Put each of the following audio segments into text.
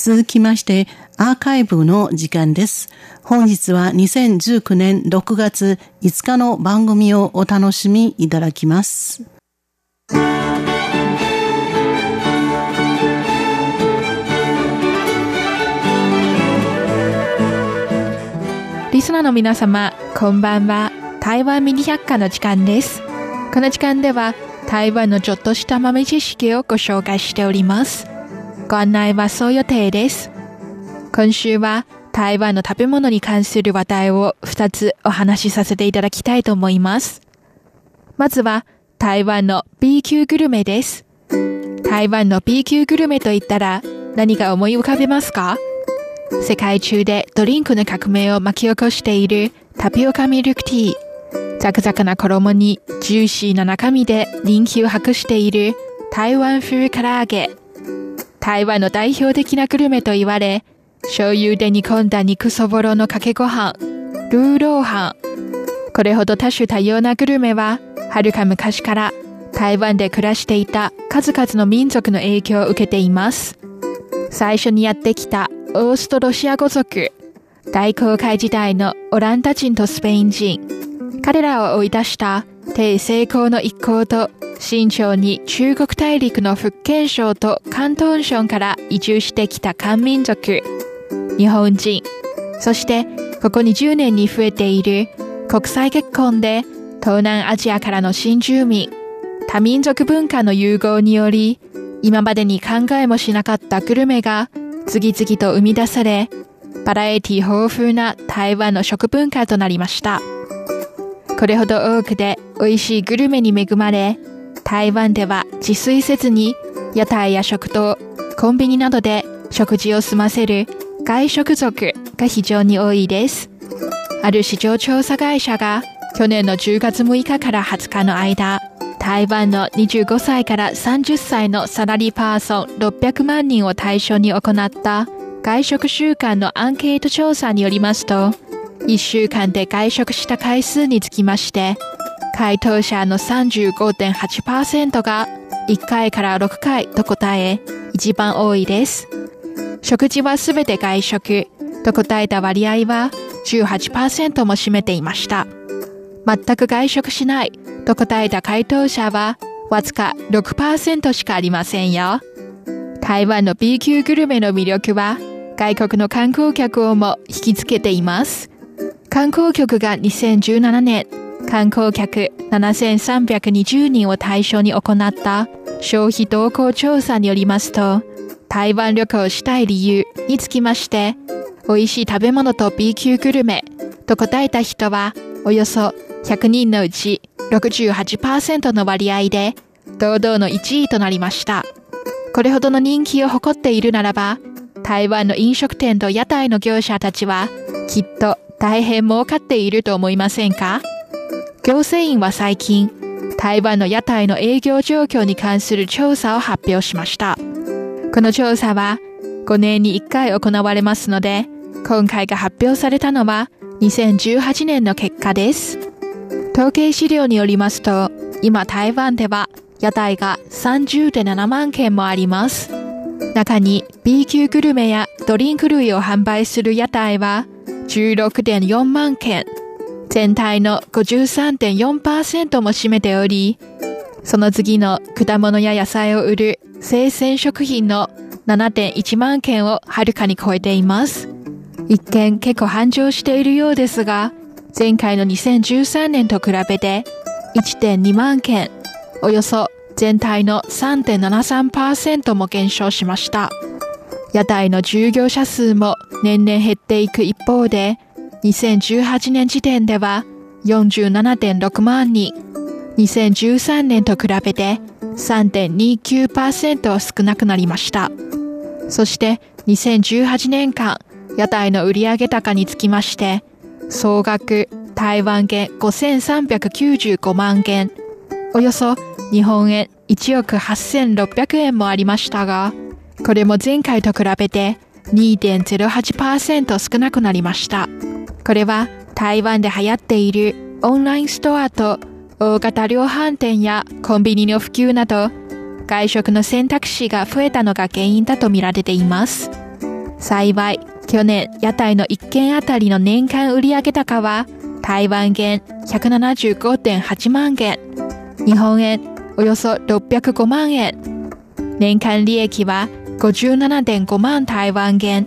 続きまして、アーカイブの時間です。本日は2019年6月5日の番組をお楽しみいただきます。リスナーの皆様、こんばんは。台湾ミニ百科の時間です。この時間では、台湾のちょっとした豆知識をご紹介しております。ご案内はそう予定です。今週は台湾の食べ物に関する話題を2つお話しさせていただきたいと思います。まずは台湾の B 級グルメです。台湾の B 級グルメといったら何が思い浮かべますか？世界中でドリンクの革命を巻き起こしているタピオカミルクティー。ザクザクな衣にジューシーな中身で人気を博している台湾風唐揚げ。台湾の代表的なグルメと言われ、醤油で煮込んだ肉そぼろのかけご飯、ルーローハン。これほど多種多様なグルメは、はるか昔から台湾で暮らしていた数々の民族の影響を受けています。最初にやってきたオーストロシア語族、大航海時代のオランダ人とスペイン人、彼らを追い出した帝成功の一行と新朝に中国大陸の福建省と広東省から移住してきた漢民族、日本人、そしてここ20年に増えている国際結婚で東南アジアからの新住民、多民族文化の融合により、今までに考えもしなかったグルメが次々と生み出され、バラエティ豊富な台湾の食文化となりました。これほど多くで美味しいグルメに恵まれ、台湾では自炊せずに屋台や食堂、コンビニなどで食事を済ませる外食族が非常に多いです。ある市場調査会社が去年の10月6日から20日の間、台湾の25歳から30歳のサラリーパーソン600万人を対象に行った外食習慣のアンケート調査によりますと、1週間で外食した回数につきまして、回答者の35.8%が1回から6回と答え、一番多いです。食事はすべて外食と答えた割合は18%も占めていました。全く外食しないと答えた回答者はわずか6%しかありませんよ。台湾の B 級グルメの魅力は外国の観光客をも引きつけています。観光局が2017年、観光客7320人を対象に行った消費動向調査によりますと、台湾旅行したい理由につきまして、美味しい食べ物と B 級グルメと答えた人は、およそ100人のうち68%の割合で、堂々の1位となりました。これほどの人気を誇っているならば、台湾の飲食店と屋台の業者たちは、きっと大変儲かっていると思いませんか？行政院は最近、台湾の屋台の営業状況に関する調査を発表しました。この調査は5年に1回行われますので、今回が発表されたのは2018年の結果です。統計資料によりますと、今台湾では屋台が30.7万件もあります。中に B 級グルメやドリンク類を販売する屋台は16.4万件、全体の53.4%も占めており、その次の果物や野菜を売る生鮮食品の7.1万件をはるかに超えています。一見結構繁盛しているようですが、前回の2013年と比べて1.2万件、およそ全体の3.73%も減少しました。屋台の従業者数も年々減っていく一方で、2018年時点では47.6万人、2013年と比べて3.29%少なくなりました。そして2018年間、屋台の売上高につきまして、総額台湾元5395万元、およそ日本円1億8600円もありましたが、これも前回と比べて2.08%少なくなりました。これは台湾で流行っているオンラインストアと大型量販店やコンビニの普及など外食の選択肢が増えたのが原因だと見られています。幸い、去年屋台の1軒あたりの年間売上高は台湾元175.8万元、日本円およそ605万円、年間利益は57.5万台湾元、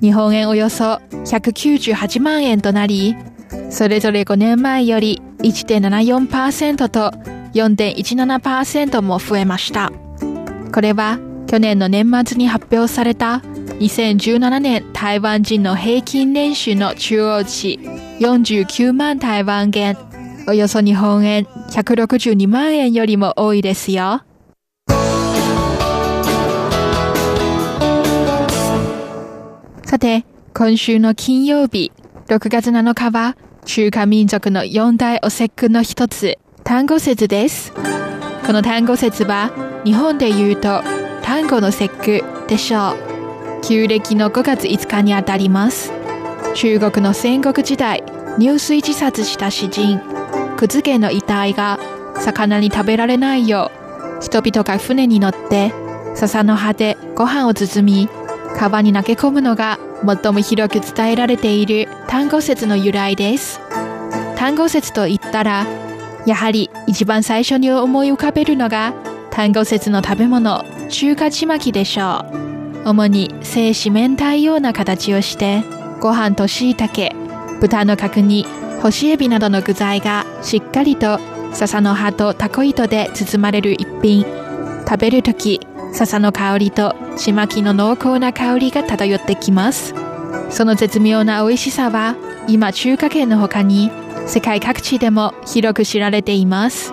日本円およそ198万円となり、それぞれ5年前より1.74%と4.17%も増えました。これは去年の年末に発表された2017年台湾人の平均年収の中央値49万台湾元、およそ日本円162万円よりも多いですよ。さて、今週の金曜日、6月7日は中華民族の四大お節句の一つ、単語節です。この単語節は日本で言うと単語の節句でしょう。旧暦の5月5日にあたります。中国の戦国時代、入水自殺した詩人、くず家の遺体が魚に食べられないよう、人々が船に乗って笹の葉でご飯を包み、川に投げ込むのが最も広く伝えられている単語説の由来です。単語説と言ったら、やはり一番最初に思い浮かべるのが単語説の食べ物、中華ちまきでしょう。主に精子明太ような形をして、ご飯と椎茸、豚の角煮、干しエビなどの具材がしっかりと笹の葉とタコ糸で包まれる一品。食べるとき、笹の香りとちまきの濃厚な香りが漂ってきます。その絶妙な美味しさは、今中華圏の他に世界各地でも広く知られています。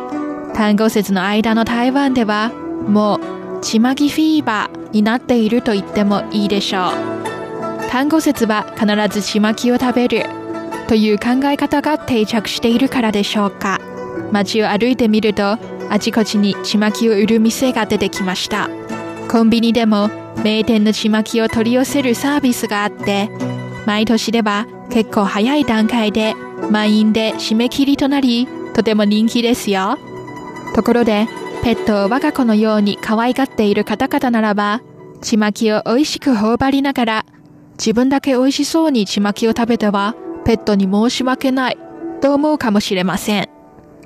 単語節の間の台湾では、もうちまきフィーバーになっていると言ってもいいでしょう。単語節は必ずちまきを食べるという考え方が定着しているからでしょうか。街を歩いてみると、あちこちにちまきを売る店が出てきました。コンビニでも名店のちまきを取り寄せるサービスがあって、毎年では結構早い段階で満員で締め切りとなり、とても人気ですよ。ところで、ペットを我が子のように可愛がっている方々ならば、ちまきを美味しく頬張りながら、自分だけ美味しそうにちまきを食べては、ペットに申し訳ない、と思うかもしれません。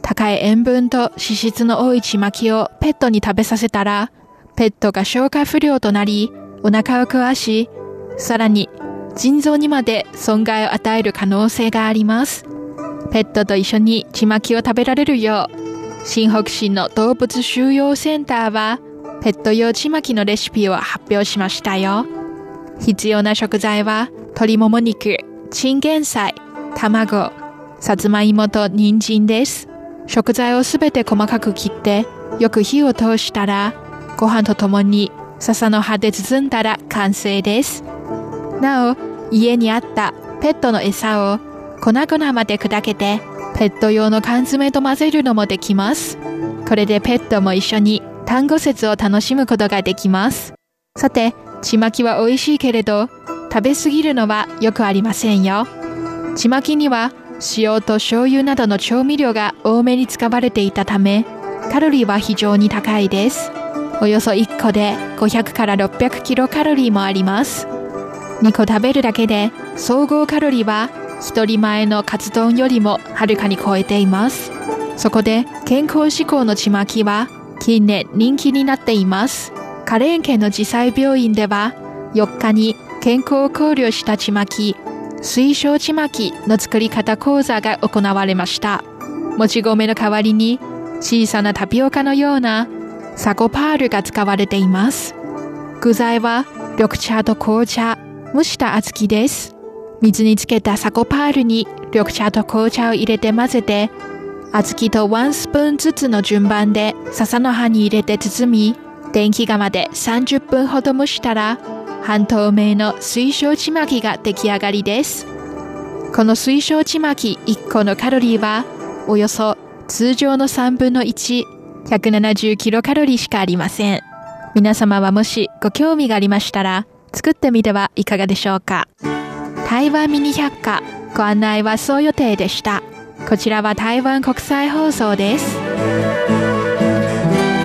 高い塩分と脂質の多いちまきをペットに食べさせたら、ペットが消化不良となり、お腹を壊し、さらに腎臓にまで損害を与える可能性があります。ペットと一緒にちまきを食べられるよう、新北市の動物収容センターは、ペット用ちまきのレシピを発表しましたよ。必要な食材は、鶏もも肉、チンゲン菜、卵、さつまいもと人参です。食材をすべて細かく切って、よく火を通したら、ご飯とともに笹の葉で包んだら完成です。なお、家にあったペットの餌を粉々まで砕けてペット用の缶詰と混ぜるのもできます。これでペットも一緒に単語説を楽しむことができます。さて、ちまきは美味しいけれど、食べ過ぎるのはよくありませんよ。ちまきには塩と醤油などの調味料が多めに使われていたため、カロリーは非常に高いです。およそ1個で500から600キロカロリーもあります。2個食べるだけで総合カロリーは1人前のカツ丼よりもはるかに超えています。そこで健康志向のちまきは近年人気になっています。カレーン県の自災病院では4日に健康を考慮したちまき、水晶ちまきの作り方講座が行われました。もち米の代わりに小さなタピオカのようなサゴパールが使われています。具材は緑茶と紅茶、蒸した小豆です。水につけたサゴパールに緑茶と紅茶を入れて混ぜて、小豆とワンスプーンずつの順番で笹の葉に入れて包み、電気釜で30分ほど蒸したら、半透明の水晶ちまきが出来上がりです。この水晶ちまき1個のカロリーは、およそ通常の3分の1、170キロカロリーしかありません。皆様はもしご興味がありましたら、作ってみてはいかがでしょうか。台湾ミニ百科、ご案内はそう予定でした。こちらは台湾国際放送です。